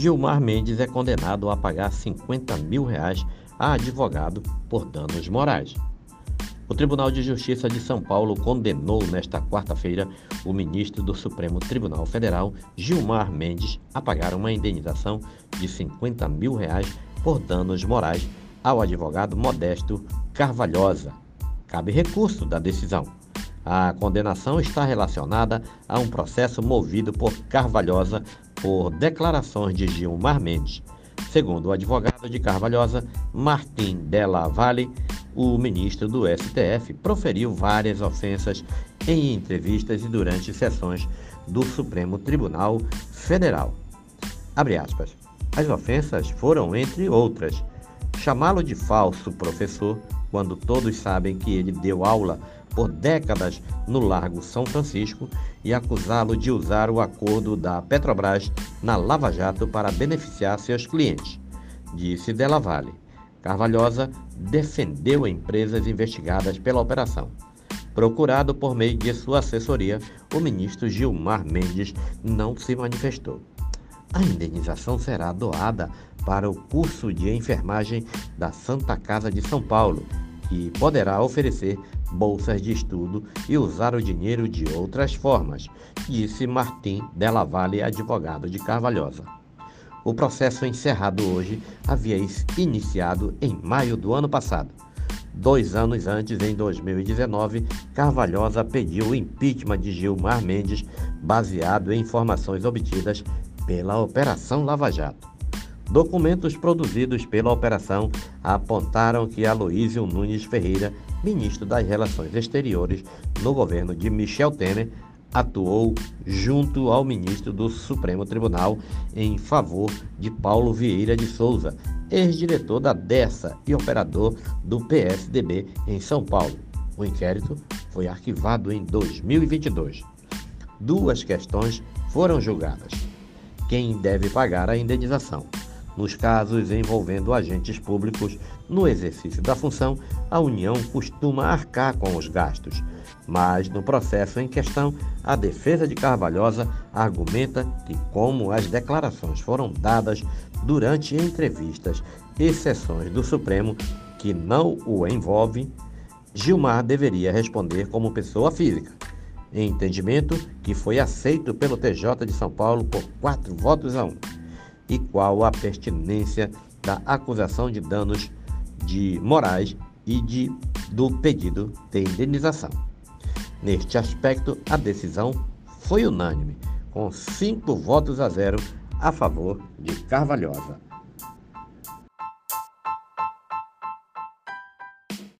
Gilmar Mendes é condenado a pagar 50 mil reais a advogado por danos morais. O Tribunal de Justiça de São Paulo condenou nesta quarta-feira o ministro do Supremo Tribunal Federal, Gilmar Mendes, a pagar uma indenização de 50 mil reais por danos morais ao advogado Modesto Carvalhosa. Cabe recurso da decisão. A condenação está relacionada a um processo movido por Carvalhosa por declarações de Gilmar Mendes. Segundo o advogado de Carvalhosa, Martim Della Valle, o ministro do STF proferiu várias ofensas em entrevistas e durante sessões do Supremo Tribunal Federal. As ofensas foram, entre outras, chamá-lo de falso professor, quando todos sabem que ele deu aula por décadas no Largo São Francisco e acusá-lo de usar o acordo da Petrobras na Lava Jato para beneficiar seus clientes, disse Della Valle. Carvalhosa defendeu empresas investigadas pela operação. Procurado por meio de sua assessoria, o ministro Gilmar Mendes não se manifestou. A indenização será doada para o curso de enfermagem da Santa Casa de São Paulo, que poderá oferecer bolsas de estudo e usar o dinheiro de outras formas, disse Martim Della Valle, advogado de Carvalhosa. O processo encerrado hoje havia iniciado em maio do ano passado. Dois anos antes, em 2019, Carvalhosa pediu o impeachment de Gilmar Mendes, baseado em informações obtidas pela Operação Lava Jato. Documentos produzidos pela operação apontaram que Aloísio Nunes Ferreira, ministro das Relações Exteriores no governo de Michel Temer, atuou junto ao ministro do Supremo Tribunal em favor de Paulo Vieira de Souza, ex-diretor da DESA e operador do PSDB em São Paulo. O inquérito foi arquivado em 2022. Duas questões foram julgadas. Quem deve pagar a indenização? Nos casos envolvendo agentes públicos no exercício da função, a União costuma arcar com os gastos. Mas no processo em questão, a defesa de Carvalhosa argumenta que, como as declarações foram dadas durante entrevistas e sessões do Supremo que não o envolvem, Gilmar deveria responder como pessoa física. Entendimento que foi aceito pelo TJ de São Paulo por quatro votos a um e qual a pertinência da acusação de danos de morais e de, do pedido de indenização. Neste aspecto, a decisão foi unânime, com cinco votos a zero a favor de Carvalhosa.